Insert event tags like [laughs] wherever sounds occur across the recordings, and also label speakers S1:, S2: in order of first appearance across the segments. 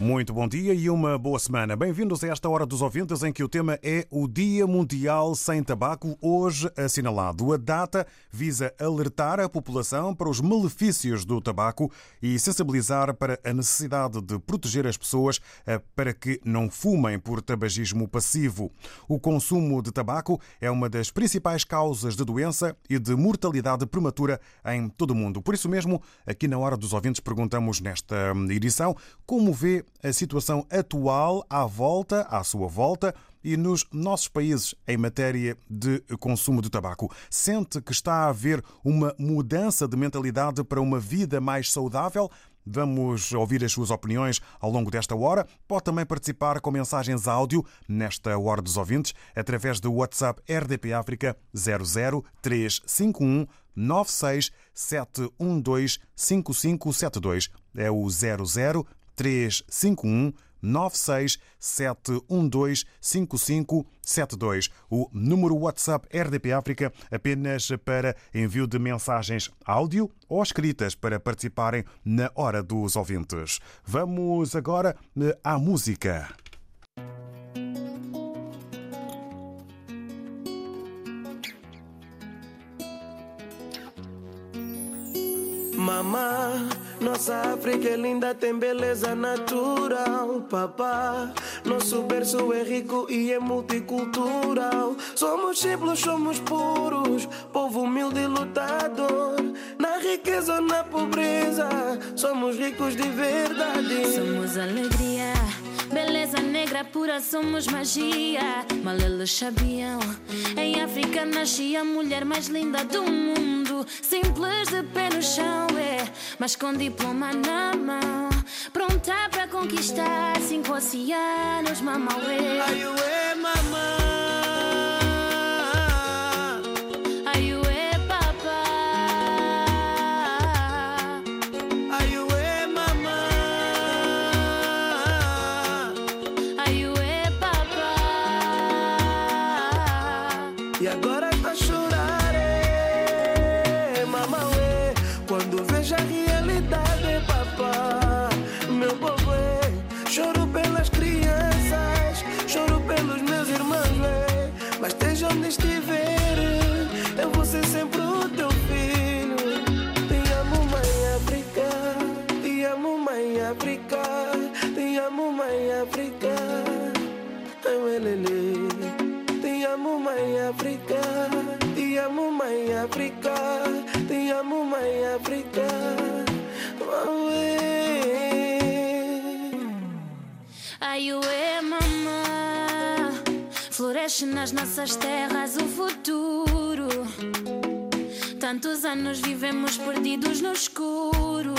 S1: Muito bom dia e uma boa semana. Bem-vindos a esta hora dos ouvintes em que o tema é o Dia Mundial Sem Tabaco, hoje assinalado. A data visa alertar a população para os malefícios do tabaco e sensibilizar para a necessidade de proteger as pessoas eh, para que não fumem por tabagismo passivo. O consumo de tabaco é uma das principais causas de doença e de mortalidade prematura em todo o mundo. Por isso mesmo, aqui na hora dos ouvintes perguntamos nesta edição como vê a situação atual à volta, à sua volta e nos nossos países em matéria de consumo de tabaco. Sente que está a haver uma mudança de mentalidade para uma vida mais saudável? Vamos ouvir as suas opiniões ao longo desta hora. Pode também participar com mensagens áudio nesta Hora dos Ouvintes através do WhatsApp RDP África 00351 96712 5572. É o 00 351 96712 5572. O número WhatsApp RDP África apenas para envio de mensagens áudio ou escritas para participarem na hora dos ouvintes. Vamos agora à música.
S2: Mamá, nossa África é linda, tem beleza natural. Papá, nosso berço é rico e é multicultural. Somos simples, somos puros, povo humilde e lutador. Na riqueza ou na pobreza, somos ricos de verdade.
S3: Somos alegria. Beleza negra pura, somos magia. Mal eles sabiam. Em África nascia a mulher mais linda do mundo. Simples de pé no chão, é. Mas com diploma na mão. Pronta para conquistar cinco oceanos, mamauê.
S2: Ai, ué, mamãe.
S3: Nas nossas terras o futuro. Tantos anos vivemos perdidos no escuro.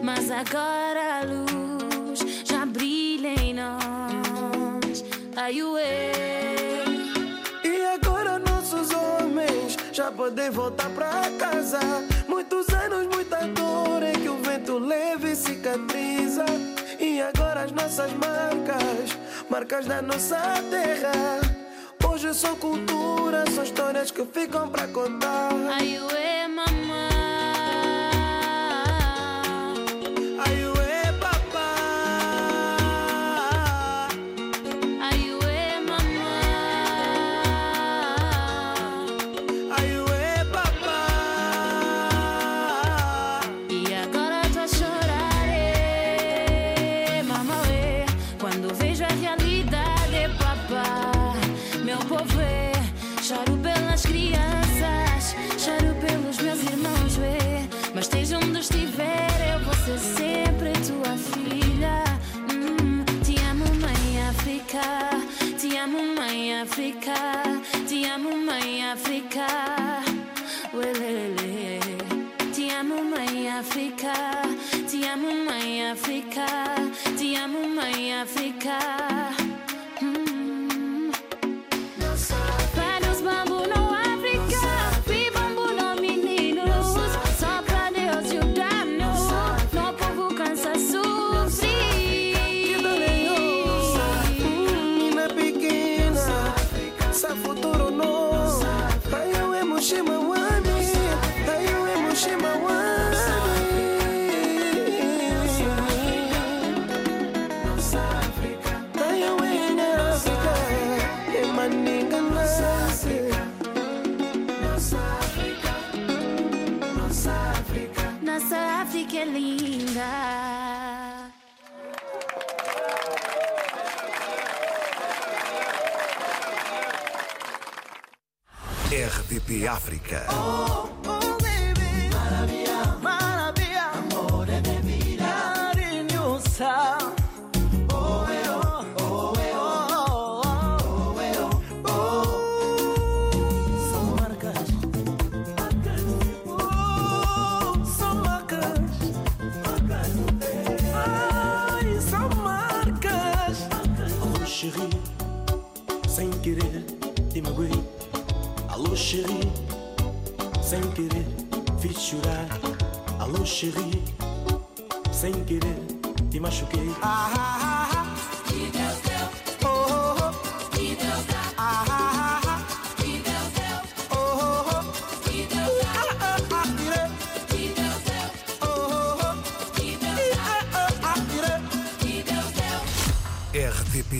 S3: Mas agora a luz já brilha em nós. Ai, ué.
S2: E agora nossos homens já podem voltar pra casa. Muitos anos, muita dor em que o vento leve e cicatriza. E agora as nossas marcas, marcas da nossa terra. Hoje são cultura, são histórias que ficam pra contar.
S3: África. Te amo, mãe África. Uelele. Te amo, mãe África. Te amo, mãe África. Te amo, mãe África. África.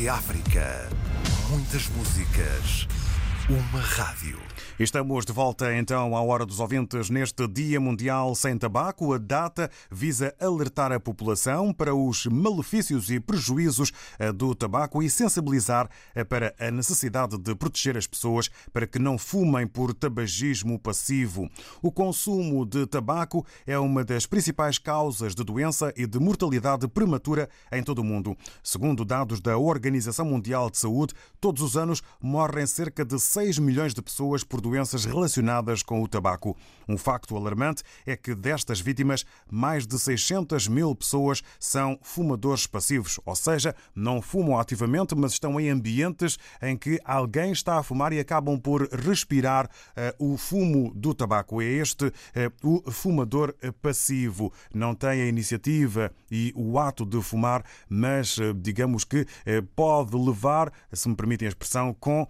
S2: África.
S4: Muitas músicas. Uma rádio.
S1: Estamos de volta então à Hora dos Ouvintes neste Dia Mundial Sem Tabaco. A data visa alertar a população para os malefícios e prejuízos eh, do tabaco e sensibilizar eh, para a necessidade de proteger as pessoas para que não fumem por tabagismo passivo. O consumo de tabaco é uma das principais causas de doença e de mortalidade prematura em todo o mundo. Segundo dados da Organização Mundial de Saúde, todos os anos morrem cerca de 6 milhões de pessoas por doenças relacionadas com o tabaco. Um facto alarmante é que destas vítimas, mais de 600 mil pessoas são fumadores passivos, ou seja, não fumam ativamente, mas estão em ambientes em que alguém está a fumar e acabam por respirar eh, o fumo do tabaco. É este eh, o fumador eh, passivo. Não tem a iniciativa e o ato de fumar, mas digamos que pode levar, se me permitem a expressão, com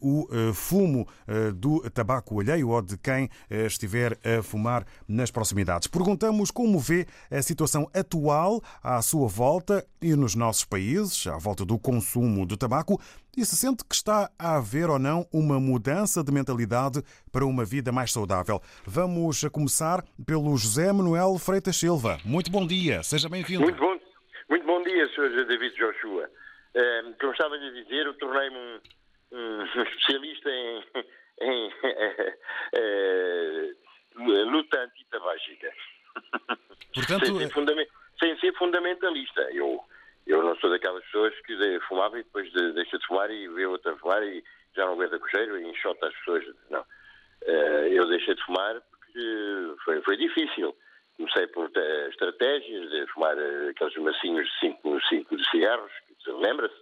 S1: o fumo eh, do tabaco alheio ou de quem eh, estiver a fumar nas proximidades. Perguntamos como vê a situação atual à sua volta e nos nossos países, à volta do consumo de tabaco, e se sente que está a haver ou não uma mudança de mentalidade para uma vida mais saudável. Vamos começar pelo José Manuel Freitas Silva. Muito bom dia, seja bem-vindo.
S5: Muito bom, muito bom dia, Sr. David Joshua. Eh, como estava a dizer, eu tornei-me um, um [laughs] especialista em, em [laughs] eh, luta antitabágica.
S1: Portanto,
S5: sem, ser sem ser fundamentalista. Eu, eu não sou daquelas pessoas que fumava e depois de- deixa de fumar e vê outra fumar e já não aguenta cocheiro e enxota as pessoas. Não. Eh, eu deixei de fumar porque foi, foi difícil. Comecei por eh, estratégias de fumar eh, aqueles macinhos de 5 cinco de cigarros, lembra-se?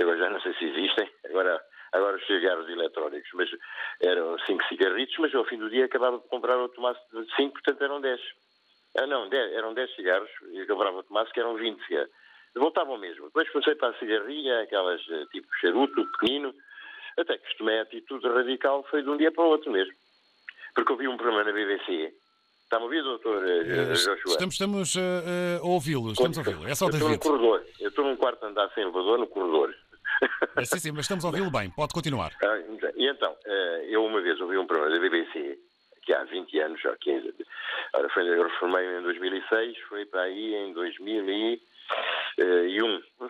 S5: Agora já não sei se existem, agora, agora os cigarros eletrónicos, mas eram 5 cigarritos, mas ao fim do dia acabava de comprar outro maço de 5, portanto eram 10. Ah, não, 10, eram 10 cigarros e comprava outro maço que eram 20 cigarros. Voltavam mesmo. Depois comecei para a cigarrinha, aquelas eh, tipo charuto, pequenino, até que tomei a atitude radical, foi de um dia para o outro mesmo. Porque eu vi um programa na BBC. Está-me a ouvir, doutor eh,
S1: eh,
S5: Joshua?
S1: estamos, estamos eh, a ouvi-lo. Estamos a ouvi-lo. É só o
S5: eu estou no corredor. Eu estou num quarto andar sem elevador, no corredor.
S1: Eh, Sim, sim, mas estamos a ouvi-lo bem. Pode continuar.
S5: Ah, E então, eh, eu uma vez ouvi um programa da BBC, que há 20 anos, já 15, ora, foi, eu reformei em 2006, foi para aí em 2001.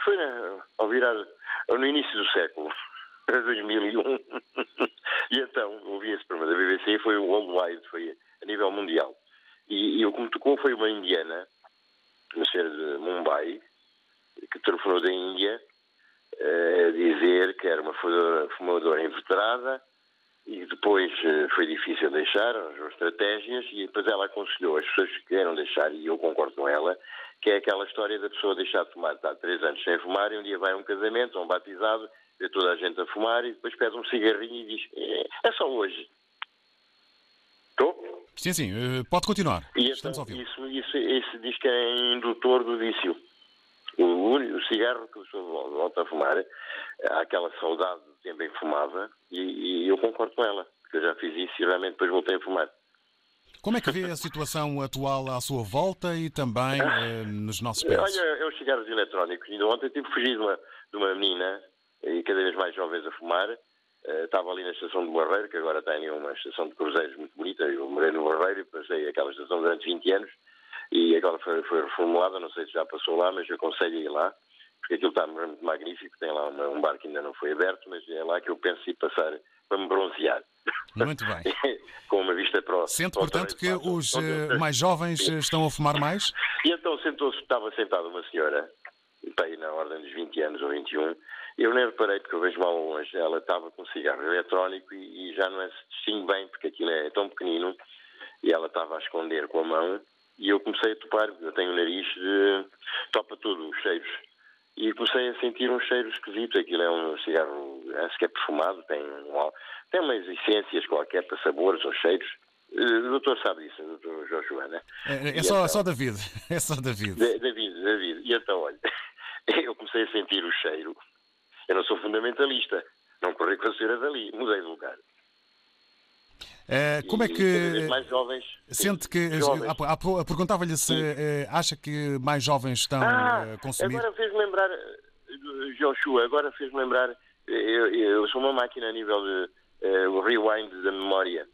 S5: Foi na, ao virar, no início do século, [laughs] 2001. [laughs] e então, ouvi esse programa da BBC, foi worldwide, foi a nível mundial. E, e o que me tocou foi uma indiana, uma senhora de Mumbai, que telefonou da Índia, eh, a dizer que era uma fumadora, fumadora inveterada e depois eh, foi difícil deixar, as estratégias, e depois ela aconselhou as pessoas que queiram deixar, e eu concordo com ela, que é aquela história da pessoa deixar de fumar, está há três anos sem fumar, e um dia vai a um casamento, a um batizado, vê toda a gente a fumar, e depois pede um cigarrinho e diz, é, é só hoje. Estou?
S1: Sim, sim, eh, pode continuar.
S5: E
S1: Estamos
S5: então, isso, isso, isso diz que é indutor do vício. O, o cigarro que vol- volta a fumar, há aquela saudade do tempo em que fumava, e, e eu concordo com ela, porque eu já fiz isso e realmente depois voltei a fumar.
S1: Como é que vê a situação atual à sua volta e também [laughs] eh, nos nossos pés?
S5: Olha, é os cigarros eletrónicos. Ainda ontem tive fugir de uma, de uma menina, e cada vez mais jovens a fumar. Eh, estava ali na estação do Barreiro, que agora tem uma estação de cruzeiros muito bonita. Eu morei no Barreiro e passei aquela estação durante 20 anos. E agora foi, foi reformulada, não sei se já passou lá, mas eu aconselho a ir lá. Porque aquilo está muito magnífico. Tem lá um bar que ainda não foi aberto, mas é lá que eu penso ir passar para me bronzear.
S1: Muito bem. [laughs]
S5: Com uma vista para
S1: Sente, portanto, que os eh, mais jovens eh, estão a fumar mais?
S5: E então sentou-se, estava sentada uma senhora, está aí na ordem dos 20 anos ou 21, e eu nem reparei porque eu vejo mal longe, ela estava com um cigarro eletrónico e, e já não é, se distingue bem porque aquilo é tão pequenino, e ela estava a esconder com a mão, e eu comecei a topar, eu tenho o nariz de topa tudo, os cheiros. E comecei a sentir um cheiro esquisito. Aquilo é um cigarro, é perfumado, tem, um, tem umas essências qualquer para sabores ou cheiros. Eh, O doutor sabe disso, o doutor Joshua, né?
S1: É, é só,
S5: então-
S1: só David. [laughs] É só David.
S5: Da- David, David. E então, olha, [laughs] eu comecei a sentir o cheiro. Eu não sou fundamentalista. Não corri com a senhora dali. Mudei de lugar.
S1: Eh, como é
S5: E vez
S1: que
S5: mais jovens.
S1: sente que.
S5: Jovens.
S1: há pou- Perguntava-lhe se eh, acha que mais jovens estão
S5: Ah,
S1: a consumir.
S5: agora fez-me lembrar, eh, Joshua, agora fez-me lembrar, eh, eu, eu sou uma máquina a nível de eh, o rewind da memória.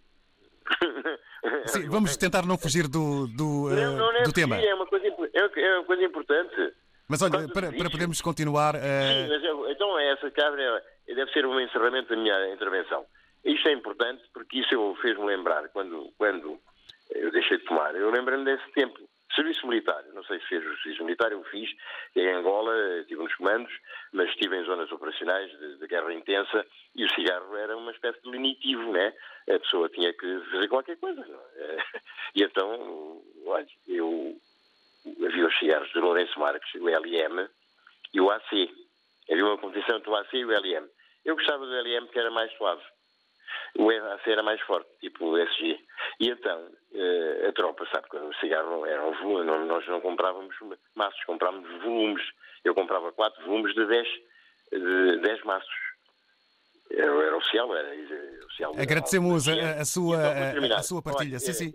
S5: [laughs]
S1: Sim, vamos tentar não fugir do, do, eh,
S5: Não, não é
S1: do tema.
S5: é uma coisa, é é uma coisa importante.
S1: Mas olha, para, para podermos continuar. eh,
S5: Sim, mas eu- então é essa cabra é- deve ser um encerramento da minha intervenção. Isto é importante porque isso fez-me lembrar quando, quando eu deixei de fumar. Eu lembro-me desse tempo. Serviço militar, não sei se fez o serviço militar, eu fiz em Angola, estive nos comandos, mas estive em zonas operacionais de, de guerra intensa e o cigarro era uma espécie de lenitivo, né? A pessoa tinha que fazer qualquer coisa. é? [laughs] E então, olha, eu havia os cigarros de Lourenço Marques, o LM, e o AC. Havia uma competição entre o AC e o LM. Eu gostava do LM que era mais suave. O AC era mais forte, tipo o SG. E então, eh, a tropa, sabe que o cigarro era um volume, não- nós não comprávamos maços, comprávamos volumes. Eu comprava quatro volumes de 10, de 10 maços. Era, era oficial, era, era oficial.
S1: Agradecemos a, a sua,
S5: E para
S1: a- a sua partilha.
S5: olha,
S1: sim,
S5: eh,
S1: sim.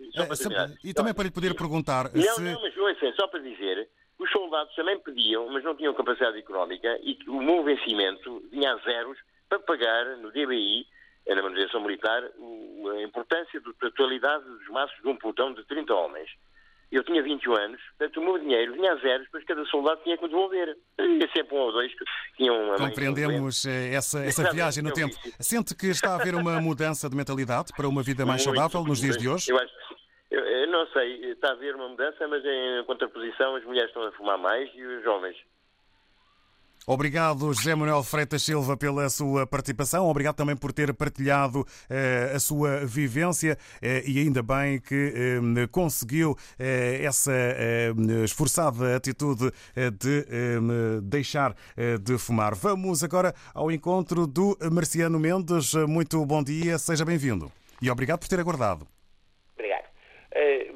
S1: Eh. E também
S5: Olha,
S1: para lhe poder perguntar
S5: não,
S1: se.
S5: não, mas ouça, só para dizer, os soldados também pediam, mas não tinham capacidade económica e o meu vencimento vinha a zeros para pagar no DBI, eh, na manutenção militar, a importância da totalidade dos maços de um pelotão de 30 homens. Eu tinha 21 anos, portanto o meu dinheiro vinha a zeros, depois cada soldado tinha que devolver. Havia sempre um ou dois que tinham uma
S1: Compreendemos eh, essa, essa viagem no tempo. Sente que está a haver uma mudança de mentalidade para uma vida mais
S5: Muito,
S1: saudável nos dias de hoje?
S5: Eu acho. Eu, eu não sei, está a haver uma mudança, mas em contraposição as mulheres estão a fumar mais e os jovens.
S1: Obrigado, José Manuel Freitas Silva, pela sua participação. Obrigado também por ter partilhado eh, a sua vivência eh, e ainda bem que eh, conseguiu eh, essa eh, esforçada atitude eh, de deixar de fumar. Vamos agora ao encontro do Marciano Mendes. Muito bom dia, seja bem-vindo. E obrigado por ter aguardado.
S6: Obrigado.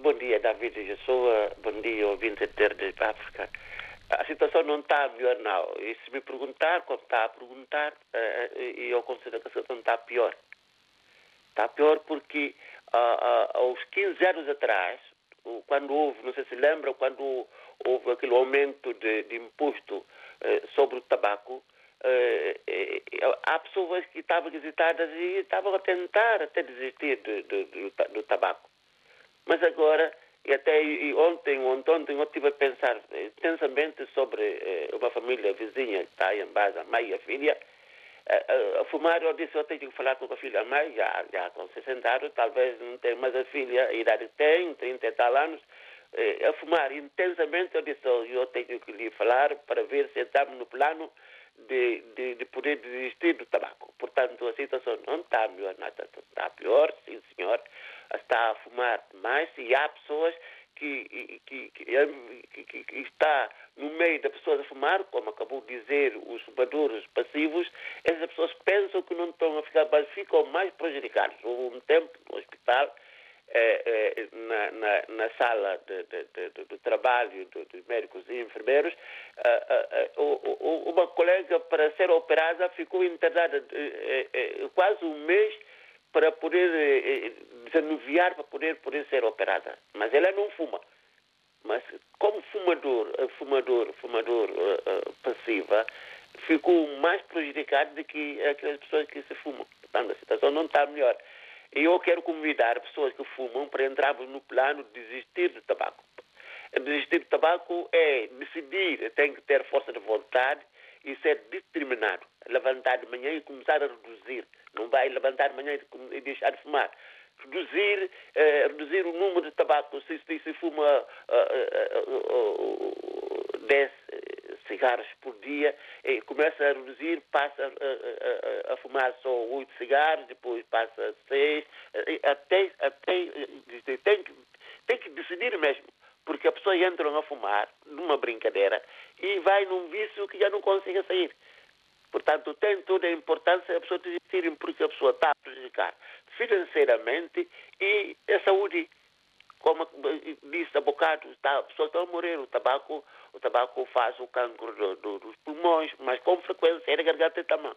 S6: Bom dia, David Jessoa. Bom dia, ouvinte ter de África. A situação não está melhor, não. E se me perguntar, como está a perguntar, eh, eh, eu considero que a situação está pior. Está pior porque ah, ah, aos 15 anos atrás, quando houve, não sei se lembra, quando houve aquele aumento de, de imposto eh, sobre o tabaco, há pessoas que estavam hesitadas e estavam a tentar até desistir do, do, do, do tabaco. Mas agora, e até e ontem, ontem, ontem eu estive a pensar eh, intensamente sobre eh, uma família vizinha que está em base, a mãe e a filha, eh, eh, a fumar, eu disse, eu tenho que falar com a filha. A mãe, já, já com 60 anos, talvez não tenha mais a filha, a idade tem, 30 e tal anos, eh, a fumar intensamente, eu disse, oh, eu tenho que lhe falar para ver se estamos no plano de, de, de poder desistir do tabaco. Portanto, a situação não está melhor, nada está pior, sim senhor, está a fumar mais e há pessoas que, que, que, que, está no meio das pessoas a fumar, como acabou de dizer os fumadores passivos, essas pessoas pensam que não estão a ficar, mas ficam mais prejudicados. Houve um tempo no hospital, eh, eh, na, na, na, sala de, de, de, do trabalho dos médicos e enfermeiros, eh, uma colega, para ser operada, ficou internada quase um mês para poder eh, desanuviar, para poder, poder ser operada. Mas ela não fuma. Mas como fumador, eh, fumador, fumador uh, passiva, ficou mais prejudicado do que aquelas pessoas que se fumam. Portanto, a situação não está melhor. E eu quero convidar pessoas que fumam para entrarmos no plano de desistir do tabaco. Desistir do tabaco é decidir, tem que ter força de vontade e ser determinado. Levantar de manhã e começar a reduzir. Não vai levantar de manhã e deixar de fumar. Reduzir, eh, reduzir o número de tabaco. Se, se, se fuma uh, uh, uh, 10 cigarros por dia, e começa a reduzir, passa a, a, fumar só 8 cigarros, depois passa a 6, até, até tem, que, tem que decidir mesmo porque a pessoa entra a fumar numa brincadeira e vai num vício que já não consegue sair. Portanto, tem toda a importância a pessoa desistir, porque a pessoa está a prejudicar financeiramente e a saúde. Como disse há bocado, a pessoa está a morrer. O tabaco, o tabaco faz o cancro do, do, dos pulmões, mas com frequência é da garganta também.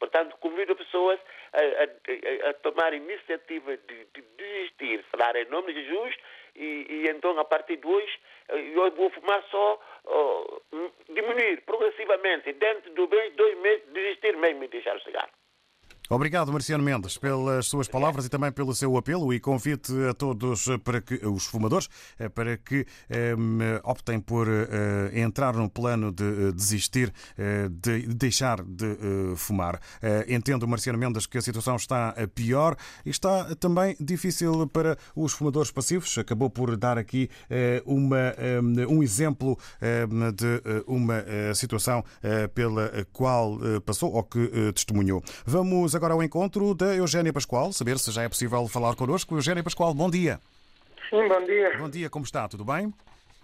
S6: Portanto, convido pessoas a, a, a tomar iniciativa de, de desistir, falar em nome de Jesus e, e então a partir de hoje eu vou fumar só uh, diminuir progressivamente, dentro de dois meses desistir mesmo e deixar o cigarro.
S1: Obrigado, Marciano Mendes, pelas suas palavras e também pelo seu apelo e convite a todos para que os fumadores eh, para que um, optem por uh, entrar no plano de uh, desistir, de deixar de fumar. entendo, Marciano Mendes, que a situação está pior e está também difícil para os fumadores passivos. Acabou por dar aqui uma, um exemplo de uma situação pela qual passou ou que testemunhou. Vamos agora ao encontro da Eugénia Pascoal, saber se já é possível falar connosco. Eugénia Pascoal, bom dia.
S7: Sim, bom dia.
S1: Bom dia, como está? Tudo bem?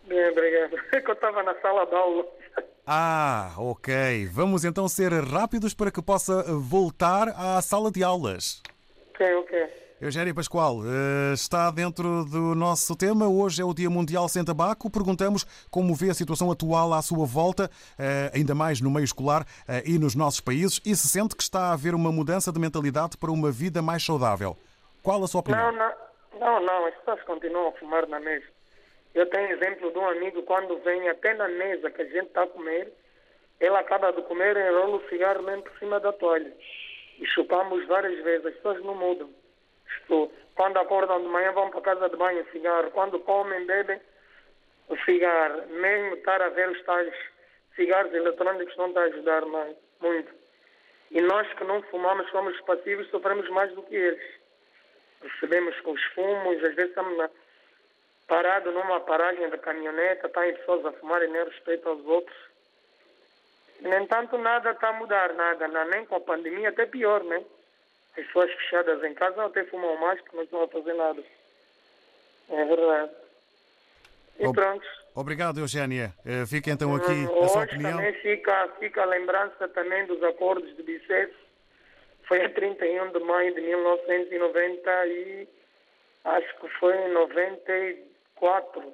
S7: Bem, obrigado. É [laughs] que eu estava na sala de aula.
S1: Ah, ok. Vamos então ser rápidos para que possa voltar à sala de aulas.
S7: Ok, ok.
S1: Eugénia Pascoal, eh, está dentro do nosso tema. Hoje é o Dia Mundial Sem Tabaco. Perguntamos como vê a situação atual à sua volta, eh, ainda mais no meio escolar eh, e nos nossos países, e se sente que está a haver uma mudança de mentalidade para uma vida mais saudável. Qual a sua opinião?
S7: Não, não, não, não. as pessoas continuam a fumar na mesa. Eu tenho exemplo de um amigo, quando vem até na mesa que a gente está a comer, ele acaba de comer enrola o cigarro mesmo por cima da toalha. E chupamos várias vezes, as pessoas não mudam. Quando acordam de manhã vão para casa de banho, cigarro. Quando comem, bebem, o cigarro. Mesmo estar a ver os tais cigarros eletrônicos não está a ajudar mais, muito. E nós que não fumamos, somos passivos, sofremos mais do que eles. Recebemos os fumos, às vezes estamos na, parados numa paragem da caminhoneta, está pessoas a fumar e nem respeito aos outros. No entanto, nada está a mudar, nada, nem com a pandemia, até pior, né? As pessoas fechadas em casa até fumam mais porque não estão a fazer nada. É verdade. E Ob pronto.
S1: Obrigado, Eugénia. Eh, fica então aqui hum, a sua opinião.
S7: também fica, fica a lembrança também dos acordos de Bicef. Foi a 31 de maio de 1990 e acho que foi em 94.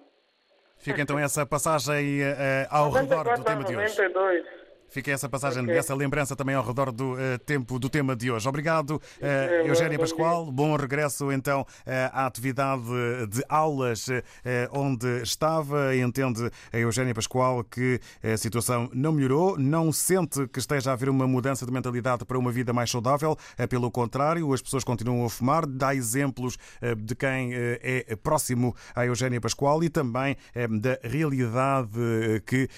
S1: Fica então essa passagem uh, ao 94, redor do tema de hoje.
S7: 92.
S1: Fica essa passagem, okay. essa lembrança também ao redor do uh, tempo do tema de hoje. Obrigado, uh, Eugénia Pascoal. Bom regresso então uh, à atividade de aulas onde estava. Entende a Eugénia Pascoal que a situação não melhorou, não sente que esteja a haver uma mudança de mentalidade para uma vida mais saudável. Pelo contrário, as pessoas continuam a fumar. Dá exemplos de quem é próximo à Eugénia Pascoal e também da realidade que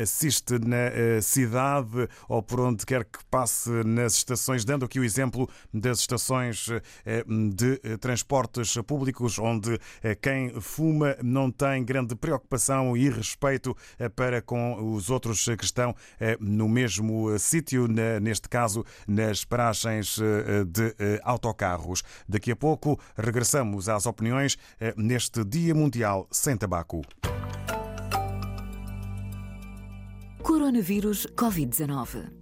S1: assiste na cidade cidade ou por onde quer que passe nas estações, dando aqui o exemplo das estações eh, de transportes públicos, onde quem fuma não tem grande preocupação e respeito para com os outros que estão no mesmo sítio, neste caso nas paragens de autocarros. Daqui a pouco regressamos às opiniões neste Dia Mundial Sem Tabaco.
S8: Coronavírus Covid-19.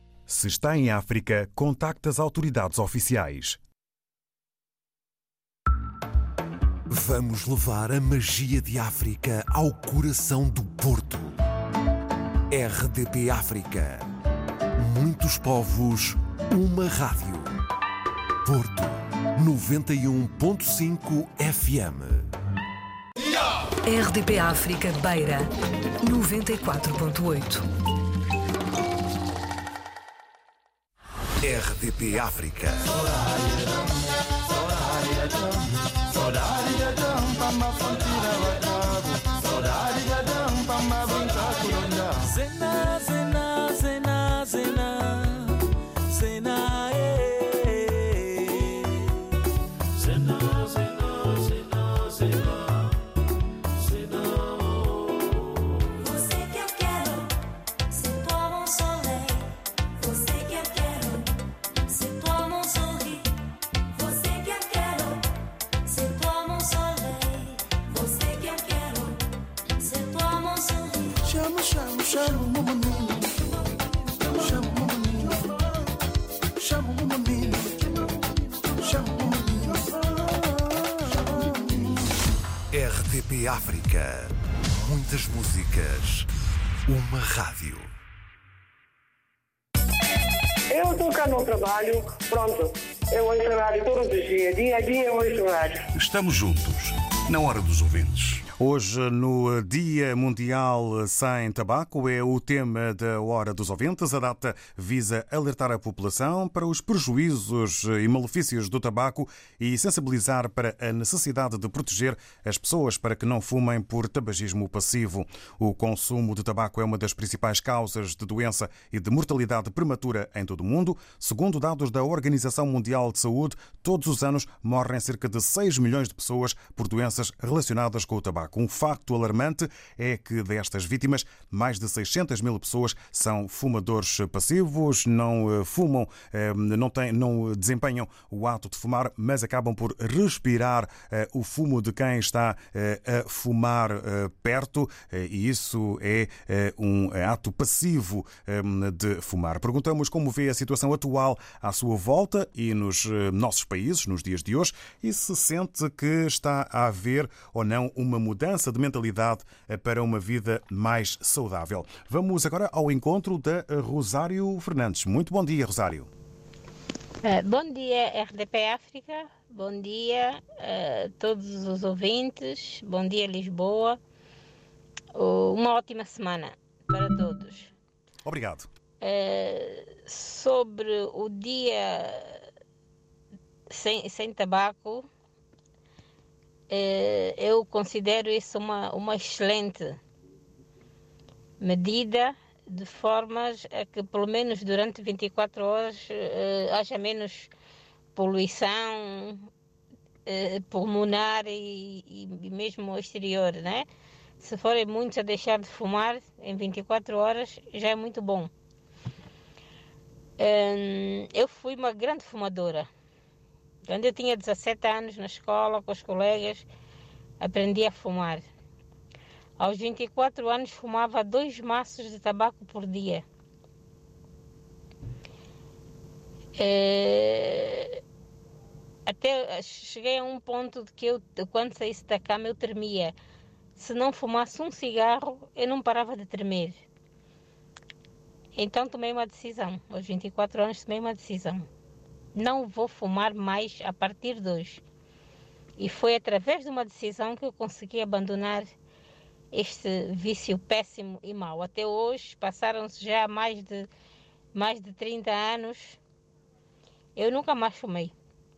S1: Se está em África, contacte as autoridades oficiais.
S4: Vamos levar a magia de África ao coração do Porto. RDP África. Muitos povos, uma rádio. Porto 91.5 FM.
S8: RDP África Beira 94.8.
S4: RDP África. África. Muitas músicas. Uma rádio.
S9: Eu estou cá no trabalho, pronto. Eu ouço rádio todos os dias, dia a dia eu ouço rádio.
S4: Estamos juntos, na hora dos ouvintes.
S1: Hoje, no Dia Mundial Sem Tabaco, é o tema da Hora dos Ouvintes. A data visa alertar a população para os prejuízos e malefícios do tabaco e sensibilizar para a necessidade de proteger as pessoas para que não fumem por tabagismo passivo. O consumo de tabaco é uma das principais causas de doença e de mortalidade prematura em todo o mundo. Segundo dados da Organização Mundial de Saúde, todos os anos morrem cerca de 6 milhões de pessoas por doenças relacionadas com o tabaco. Um facto alarmante é que destas vítimas, mais de 600 mil pessoas são fumadores passivos, não eh, fumam, eh, não, têm, não desempenham o ato de fumar, mas acabam por respirar eh, o fumo de quem está a fumar perto, e isso é um ato passivo de fumar. Perguntamos como vê a situação atual à sua volta e nos nossos países, nos dias de hoje, e se sente que está a haver ou não uma mudança de mentalidade para uma vida mais saudável. Vamos agora ao encontro da Rosário Fernandes. Muito bom dia, Rosário.
S10: Eh, bom dia, RDP África. Bom dia a todos os ouvintes. Bom dia, Lisboa. Uma ótima semana para todos.
S1: Obrigado.
S10: Eh, sobre o dia sem, sem tabaco, eh, eu considero isso uma, uma excelente medida de formas a que pelo menos durante 24 horas eh, haja menos poluição eh, pulmonar e, e, mesmo exterior, né? Se forem muitos a deixar de fumar em 24 horas, já é muito bom. Hum, eu fui uma grande fumadora. Quando eu tinha 17 anos na escola, com os colegas, aprendi a fumar. Aos 24 anos, fumava dois maços de tabaco por dia. Eh, Até cheguei a um ponto de que eu, quando saísse da cama, eu tremia. Se não fumasse um cigarro, eu não parava de tremer. Então tomei uma decisão. Aos 24 anos tomei uma decisão. Não vou fumar mais a partir de hoje. E foi através de uma decisão que eu consegui abandonar este vício péssimo e mau. Até hoje, passaram-se já mais de, mais de 30 anos, eu nunca mais fumei.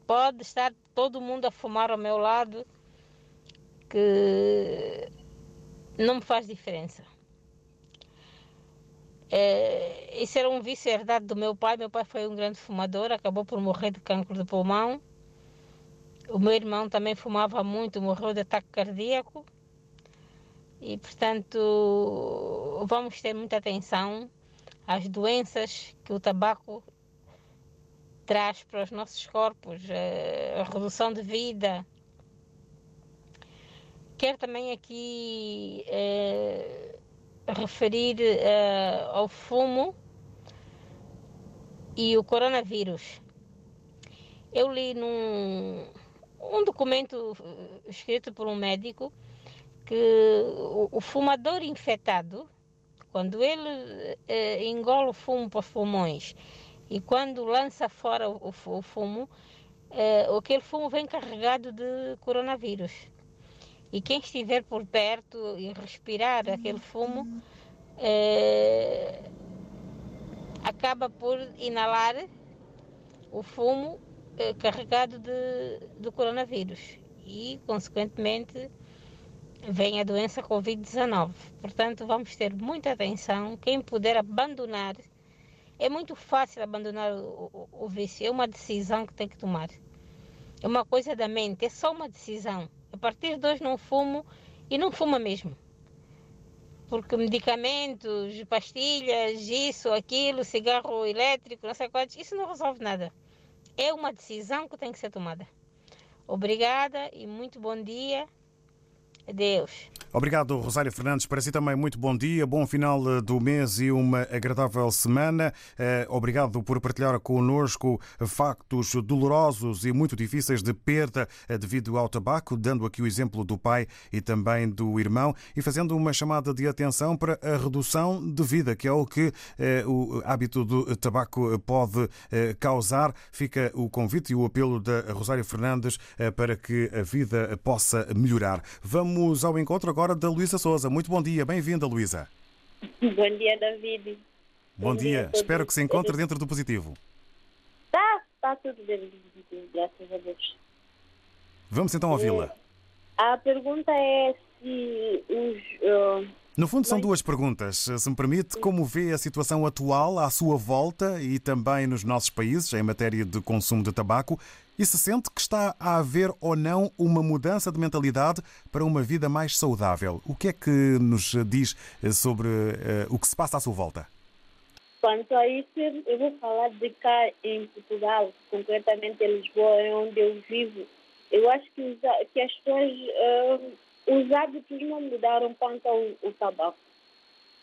S10: Pode estar todo mundo a fumar ao meu lado, que não me faz diferença. É, isso era um vício herdado do meu pai. Meu pai foi um grande fumador, acabou por morrer de câncer de pulmão. O meu irmão também fumava muito, morreu de ataque cardíaco. E, portanto, vamos ter muita atenção às doenças que o tabaco traz para os nossos corpos, eh, a redução de vida. Quero também aqui eh, referir eh, ao fumo e o coronavírus. Eu li num um documento escrito por um médico que o, o fumador infectado, quando ele eh, engole o fumo para os pulmões e quando lança fora o, o, fumo, eh, aquele fumo vem carregado de coronavírus. E quem estiver por perto e respirar aquele fumo, eh, acaba por inalar o fumo eh, carregado de, de coronavírus. E, consequentemente, vem a doença Covid-19. Portanto, vamos ter muita atenção. Quem puder abandonar, é muito fácil abandonar o, o, o vício, é uma decisão que tem que tomar. É uma coisa da mente, é só uma decisão. Partir de hoje não fumo e não fuma mesmo. Porque medicamentos, pastilhas, isso, aquilo, cigarro elétrico, não sei quantos, isso não resolve nada. É uma decisão que tem que ser tomada. Obrigada e muito bom dia. Adeus.
S1: Obrigado, Rosário Fernandes. Para si também, muito bom dia, bom final eh, do mês e uma agradável semana. Eh, obrigado por partilhar connosco factos dolorosos e muito difíceis de perda eh, devido ao tabaco, dando aqui o exemplo do pai e também do irmão e fazendo uma chamada de atenção para a redução de vida, que é o que o hábito do tabaco pode causar. Fica o convite e o apelo da Rosário Fernandes para que a vida possa melhorar. Vamos ao encontro agora agora da Luísa Souza. Muito bom dia, bem-vinda, Luísa. [laughs]
S11: Bom dia, David.
S1: Bom, bom dia. dia espero que se encontre dentro do positivo.
S11: Está, está tudo dentro do positivo, graças a Deus.
S1: Vamos então ouvi-la.
S11: A pergunta é se os. Uh,
S1: no fundo, são duas perguntas. Se me permite, como vê a situação atual à sua volta e também nos nossos países em matéria de consumo de tabaco e se sente que está a haver ou não uma mudança de mentalidade para uma vida mais saudável? O que é que nos diz eh, sobre uh, o que se passa à sua volta?
S11: Quanto a isso, eu vou falar de cá em Portugal, concretamente em Lisboa, onde eu vivo. Eu acho que, que as pessoas. Uh, os hábitos não mudaram quanto ao, ao tabaco.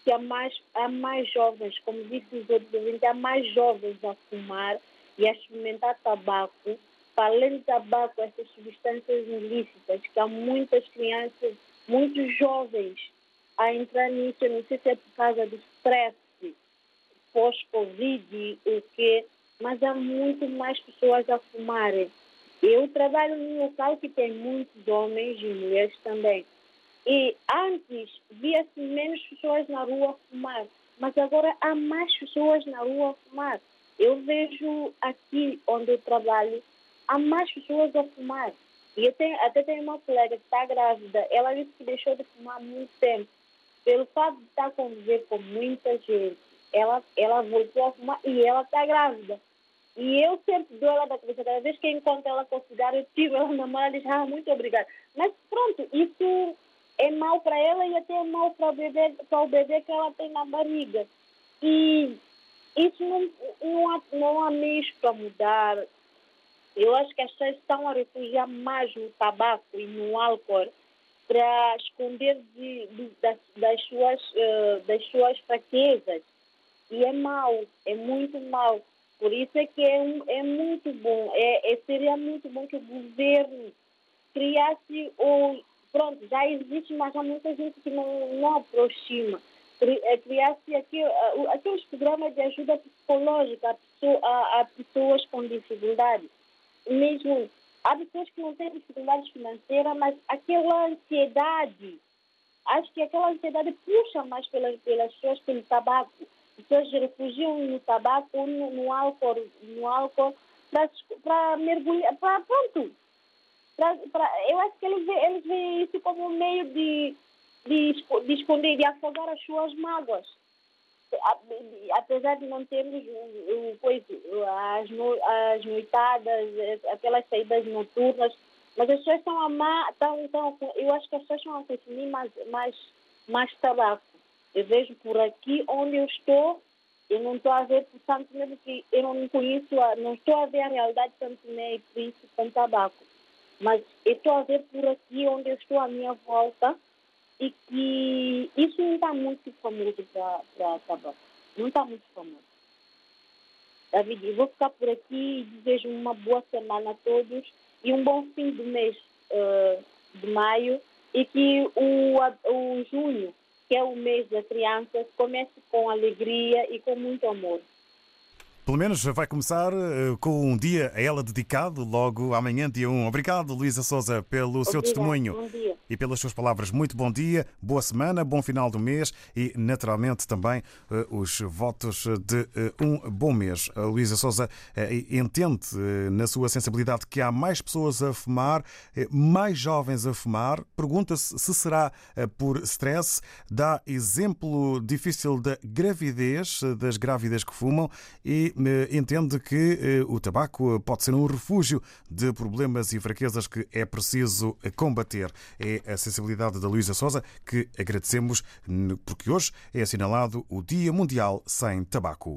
S11: Que há mais, há mais jovens, como disse os outros ouvintes, há mais jovens a fumar e a experimentar tabaco. Além do tabaco, essas substâncias ilícitas, que há muitas crianças, muitos jovens a entrar nisso. Eu não sei se é por causa do stress pós-Covid, o quê, mas há muito mais pessoas a fumarem. Eu trabalho num local que tem muitos homens e mulheres também. E antes via-se menos pessoas na rua fumar, mas agora há mais pessoas na rua fumar. Eu vejo aqui onde eu trabalho, há mais pessoas a fumar. E eu tenho, até tenho uma colega que está grávida, ela disse que deixou de fumar há muito tempo. Pelo fato de estar a conviver com muita gente, ela, ela voltou a fumar e ela está grávida. E eu sempre dou ela da cabeça. Cada vez que encontro ela com cigarro, eu tiro ela na mão e digo, ah, muito obrigada. Mas pronto, isso é mal para ela e até é mal para o bebê, para o bebê que ela tem na barriga. E isso não, não, há, não há meios para mudar. Eu acho que as pessoas estão a refugiar mais no tabaco e no álcool para esconder de, de, das, das, suas, uh, das suas fraquezas. E é mau, é muito mau. Por isso é que é, é muito bom, é, é, seria muito bom que o governo criasse, ou pronto, já existe, mas há muita gente que não, não aproxima, cri- criar-se aqui, ah, aqueles programas de ajuda psicológica a, pessoa- a- a pessoas com dificuldades. Mesmo, há pessoas que não têm dificuldades financeiras, mas aquela ansiedade, acho que aquela ansiedade puxa mais pelas, pelas pessoas pelo tabaco. As pessoas refugiam no tabaco, no, no álcool, no álcool para mergulhar, para pronto. Pra, pra, eu acho que eles, vê- eles veem isso como um meio de, de, de esconder, de afogar as suas mágoas. Apesar de não termos as, as noitadas, eh, aquelas saídas noturnas, mas as pessoas estão a amar, estão, estão, eu acho que as pessoas estão a consumir mais, mais, mais tabaco. Eu vejo por aqui onde eu estou, eu não estou a ver, portanto, mesmo que eu não conheço, não estou a ver a realidade tanto nem e Príncipe com tabaco. Mas eu estou a ver por aqui onde eu estou à minha volta e que isso não está muito famoso para tabaco. Não está muito famoso. David, eu vou ficar por aqui e desejo uma boa semana a todos e um bom fim do mês eh, de maio e que o, o junho, que é o mês da criança, comece com alegria e com muito amor.
S1: Pelo menos vai começar eh, com um dia a ela dedicado, logo amanhã, dia 1. Obrigado, Luísa Souza, pelo seu testemunho e pelas suas palavras. Muito bom dia, boa semana, bom final do mês e, naturalmente, também eh, os votos de eh, um bom mês. A Luísa Souza entende, na sua sensibilidade, que há mais pessoas a fumar, mais jovens a fumar. Pergunta-se se será por stress. Dá exemplo difícil da gravidez, das grávidas que fumam e entende que eh, o tabaco pode ser um refúgio de problemas e fraquezas que é preciso combater. É a sensibilidade da Luísa Souza que agradecemos porque hoje é assinalado o Dia Mundial Sem Tabaco.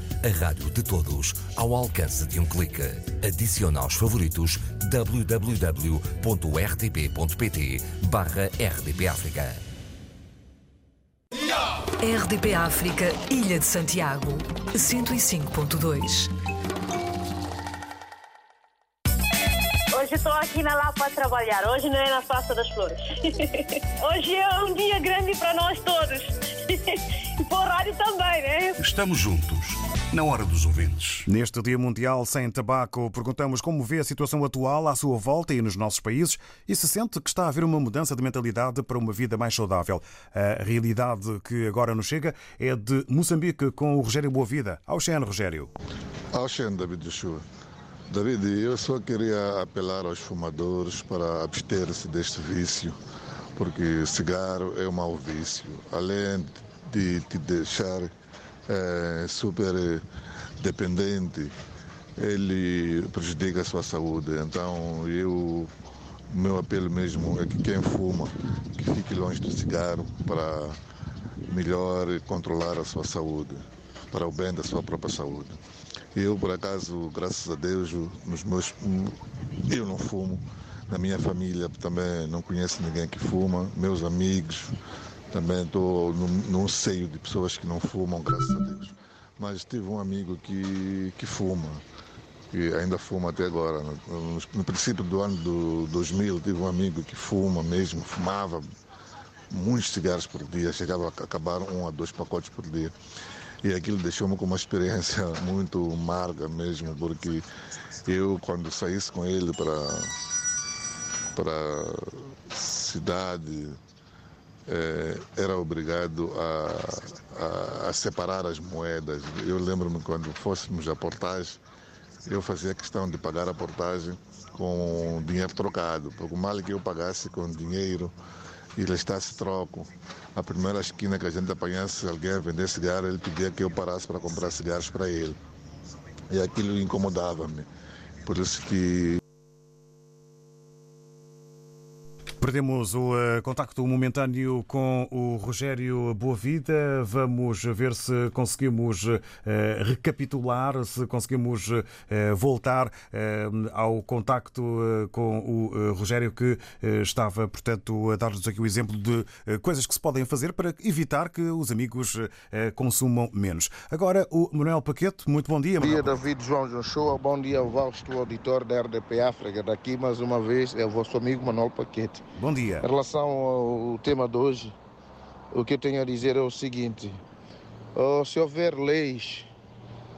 S12: A rádio de todos, ao alcance de um clique. Adicione aos favoritos www.rtp.pt barra RDP África.
S13: RDP África, Ilha de Santiago, 105.2.
S14: Hoje estou aqui na Lapa a trabalhar, hoje não é na Praça das Flores. [laughs] hoje é um dia grande para nós todos. [laughs] e para o rádio também, né?
S15: Estamos juntos, na hora dos ouvintes.
S1: Neste Dia Mundial Sem Tabaco, perguntamos como vê a situação atual à sua volta e nos nossos países e se sente que está a haver uma mudança de mentalidade para uma vida mais saudável. A realidade que agora nos chega é de Moçambique com o Rogério Boavida. Ao Xen, Rogério.
S16: Ao Xen, David Joshua. David, eu só queria apelar aos fumadores para abster-se deste vício, porque cigarro é um mau vício. Além de te deixar eh, super dependente, ele prejudica a sua saúde. Então, eu, meu apelo mesmo é que quem fuma, que fique longe do cigarro para melhor controlar a sua saúde, para o bem da sua própria saúde. Eu, por acaso, graças a Deus, nos meus, eu não fumo. Na minha família também não conheço ninguém que fuma. Meus amigos também estou num, seio de pessoas que não fumam, graças a Deus. Mas tive um amigo que, que fuma, que ainda fuma até agora. No, no princípio do ano do 2000, tive um amigo que fuma mesmo, fumava muitos cigarros por dia, chegava a acabar um a dois pacotes por dia. E aquilo deixou-me com uma experiência [laughs] muito amarga mesmo, porque eu, quando saísse com ele para para cidade, eh, era obrigado a, a, a, separar as moedas. Eu lembro-me quando fôssemos à portagem, eu fazia questão de pagar a portagem com dinheiro trocado, porque mal que eu pagasse com dinheiro e está-se troco. A primeira esquina que a gente apanhasse alguém a vender cigarro, ele pedia que eu parasse para comprar cigarros para ele. E aquilo incomodava-me. Por isso que
S1: Perdemos o uh, contacto momentâneo com o Rogério Boavida. Vamos ver se conseguimos uh, recapitular, se conseguimos uh, voltar ao contacto com o Rogério, que estava, portanto, a dar-nos aqui o exemplo de coisas que se podem fazer para evitar que os amigos consumam menos. Agora, o Manuel Paquete, muito bom dia.
S17: Bom dia, David João Joshua. Bom dia ao vasto auditor da RDP África. Daqui, mais uma vez, é o vosso amigo Manuel Paquete.
S1: Bom dia.
S17: Em relação ao tema de hoje, o que eu tenho a dizer é o seguinte: se houver leis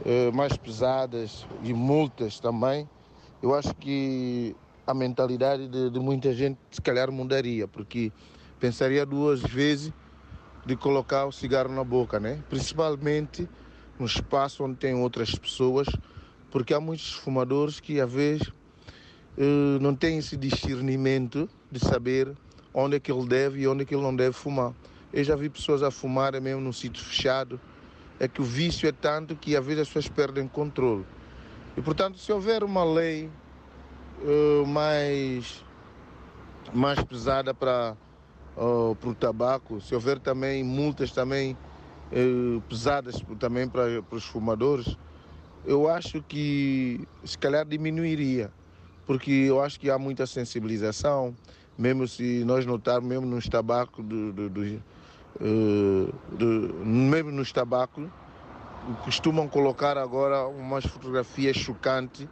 S17: eh, mais pesadas e multas também, eu acho que a mentalidade de, de muita gente se calhar mudaria, porque pensaria duas vezes de colocar o cigarro na boca, né? Principalmente no espaço onde tem outras pessoas, porque há muitos fumadores que às vezes não têm esse discernimento de saber onde é que ele deve e onde é que ele não deve fumar. Eu já vi pessoas a fumar mesmo num sítio fechado. É que o vício é tanto que às vezes as pessoas perdem controle. E portanto, se houver uma lei uh, mais, mais pesada para uh, o tabaco, se houver também multas também uh, pesadas também para, para os fumadores, eu acho que se calhar diminuiria, porque eu acho que há muita sensibilização, mesmo se nós notarmos, mesmo nos tabacos, do, do, do, uh, mesmo nos tabacos, costumam colocar agora umas fotografias chocantes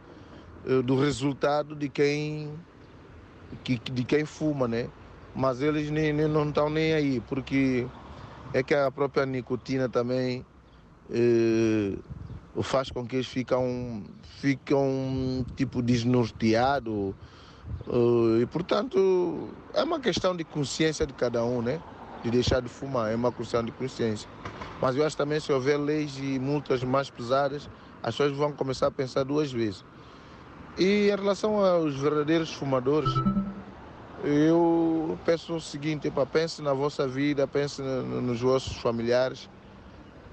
S17: uh, do resultado de quem, que, de quem fuma, né? Mas eles nem, nem, não estão nem aí, porque é que a própria nicotina também uh, faz com que eles ficam, ficam tipo desnorteados Uh, e portanto é uma questão de consciência de cada um, né? De deixar de fumar, é uma questão de consciência. Mas eu acho também se houver leis e multas mais pesadas, as pessoas vão começar a pensar duas vezes. E em relação aos verdadeiros fumadores, eu peço o seguinte, pense na vossa vida, pense nos vossos familiares,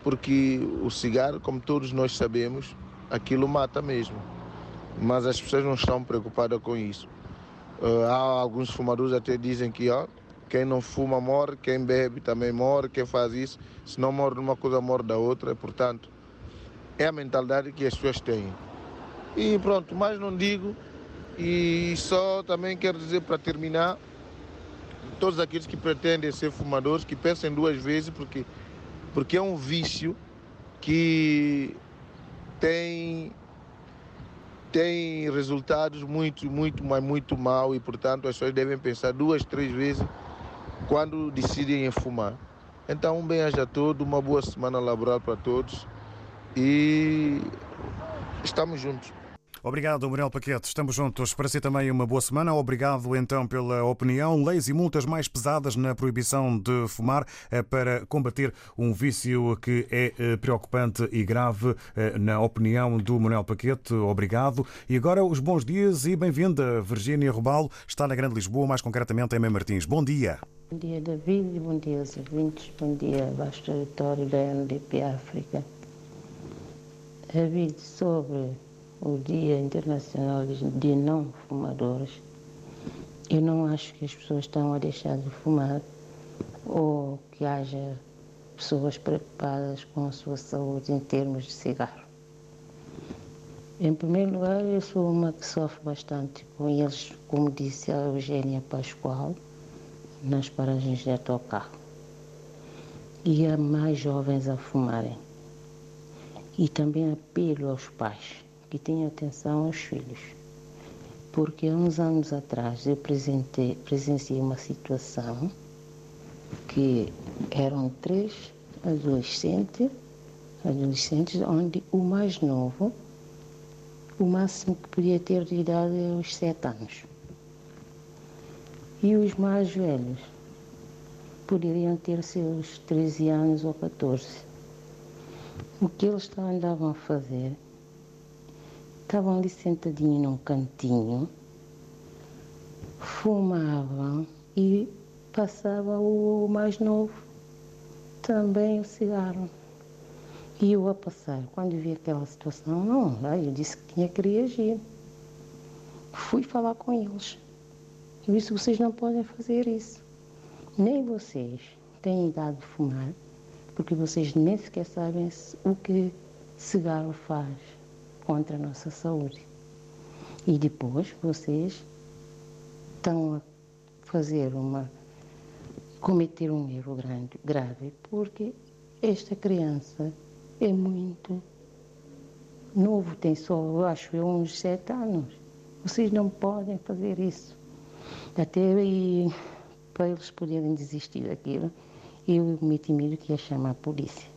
S17: porque o cigarro, como todos nós sabemos, aquilo mata mesmo. Mas as pessoas não estão preocupadas com isso. Uh, há alguns fumadores até dizem que ó, quem não fuma morre, quem bebe também morre, quem faz isso, se não morre de uma coisa, morre da outra. Portanto, é a mentalidade que as pessoas têm. E pronto, mais não digo. E só também quero dizer para terminar, todos aqueles que pretendem ser fumadores, que pensem duas vezes, porque, porque é um vício que tem tem resultados muito, muito, mas muito mal e, portanto, as pessoas devem pensar duas, três vezes quando decidem em fumar. Então, um bem-aja a todos, uma boa semana laboral para todos e estamos juntos.
S1: Obrigado, Manuel Paquete. Estamos juntos. Para si também uma boa semana. Obrigado então pela opinião. Leis e multas mais pesadas na proibição de fumar eh, para combater um vício que é eh, preocupante e grave, eh, na opinião do Manuel Paquete. Obrigado. E agora os bons dias e bem-vinda. Virgínia Robalo está na Grande Lisboa, mais concretamente em Mãe Martins. Bom dia.
S18: Bom dia, David. Bom dia aos ouvintes. Bom dia, vasto território da NDP África. David, sobre o Dia Internacional de Não Fumadores, eu não acho que as pessoas estão a deixar de fumar ou que haja pessoas preocupadas com a sua saúde em termos de cigarro. Em primeiro lugar, eu sou uma que sofre bastante com eles, como disse a Eugênia Pascoal, nas paragens de autocarro. E há mais jovens a fumarem. E também apelo aos pais que tenha atenção aos filhos. Porque uns anos atrás eu presenciei uma situação que eram três adolescentes, adolescentes onde o mais novo, o máximo que podia ter de idade é os sete anos. E os mais velhos poderiam ter seus 13 anos ou 14. O que eles andavam a fazer estavam ali sentadinhos num cantinho, fumavam e passava o mais novo também o cigarro. E eu a passar, quando vi aquela situação, não, eu disse que tinha que reagir. Fui falar com eles. Por isso vocês não podem fazer isso. Nem vocês têm idade de fumar, porque vocês nem sequer sabem o que cigarro faz contra a nossa saúde. E depois vocês estão a fazer uma cometer um erro grande, grave, porque esta criança é muito novo, tem só, acho, eu, uns sete anos. Vocês não podem fazer isso. Até aí, para eles poderem desistir daquilo, eu meti medo que ia chamar a polícia.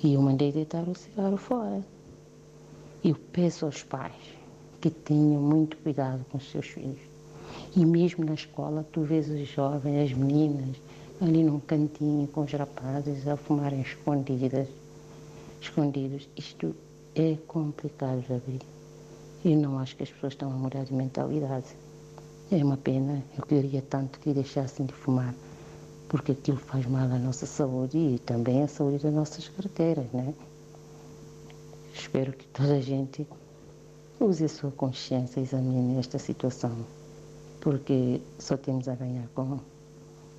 S18: E eu mandei deitar o cigarro fora. Eu peço aos pais que tenham muito cuidado com seus filhos. E mesmo na escola, tu vês os jovens, as meninas, ali num cantinho com os rapazes a fumarem escondidas, escondidos. Isto é complicado, Davi. E não acho que as pessoas estão a mudar de mentalidade. É uma pena. Eu queria tanto que deixassem de fumar, porque aquilo faz mal à nossa saúde e também à saúde das nossas carteiras, né? Espero que toda a gente use a sua consciência e examine esta situação, porque só temos a ganhar com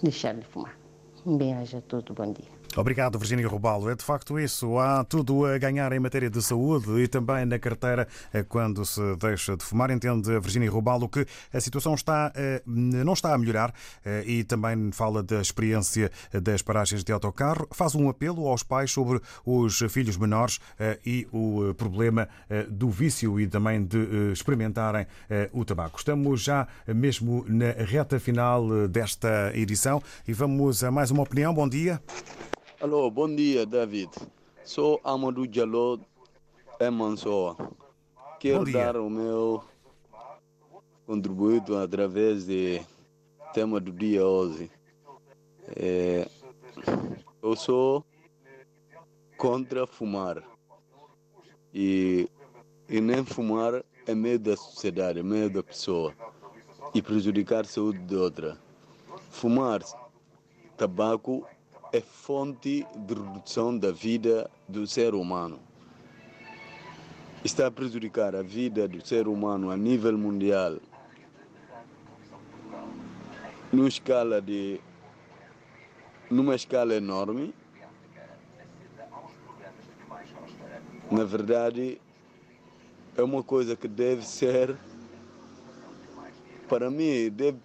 S18: deixar de fumar. Um bem-aja a todos, bom dia.
S1: Obrigado, Virginia Rubalo. É de facto isso. Há tudo a ganhar em matéria de saúde e também na carteira eh, quando se deixa de fumar. Entende Virginia Rubalo que a situação está, eh, não está a melhorar eh, e também fala da experiência das paragens de autocarro. Faz um apelo aos pais sobre os filhos menores e o problema do vício e também de experimentarem o tabaco. Estamos já mesmo na reta final desta edição e vamos a mais uma opinião. Bom dia.
S19: Alô, bom dia, David. Sou Amadou Diallo é Mansoa. Quero dar o meu contributo através do tema do dia hoje. É, eu sou contra fumar. E, e nem fumar é meio da sociedade, é meio da pessoa. E prejudicar a saúde de outra. Fumar tabaco é fonte de redução da vida do ser humano. Está a prejudicar a vida do ser humano a nível mundial. Numa escala de numa escala enorme. Na verdade, é uma coisa que deve ser para mim deve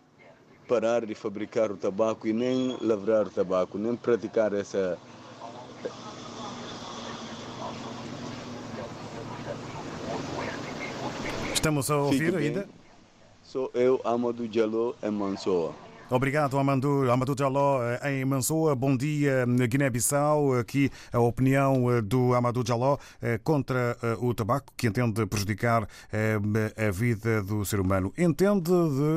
S19: parar de fabricar o tabaco e nem lavrar o tabaco, nem praticar essa.
S1: Estamos a ouvir ainda?
S19: Sou eu, Amadou Diallo, em Mansoa.
S1: Obrigado, Amadou, Amadou Jaló, eh, em Mansoa. Bom dia, Guiné-Bissau. Aqui a opinião eh, do Amadou Jaló eh, contra o tabaco, que entende prejudicar a vida do ser humano. Entende,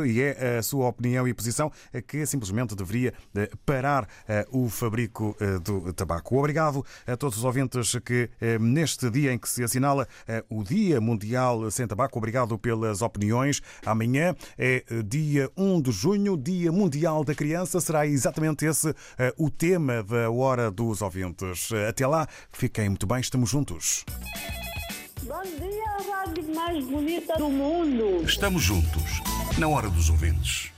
S1: e é a sua opinião e posição, que simplesmente deveria parar o fabrico do tabaco. Obrigado a todos os ouvintes que, neste dia em que se assinala o Dia Mundial Sem Tabaco, obrigado pelas opiniões. Amanhã é dia 1 de junho, Dia Mundial da Criança. Será exatamente esse uh, o tema da Hora dos Ouvintes. Até lá, fiquem muito bem, estamos juntos.
S14: Bom dia, a rádio mais bonita do mundo.
S15: Estamos juntos, na Hora dos Ouvintes.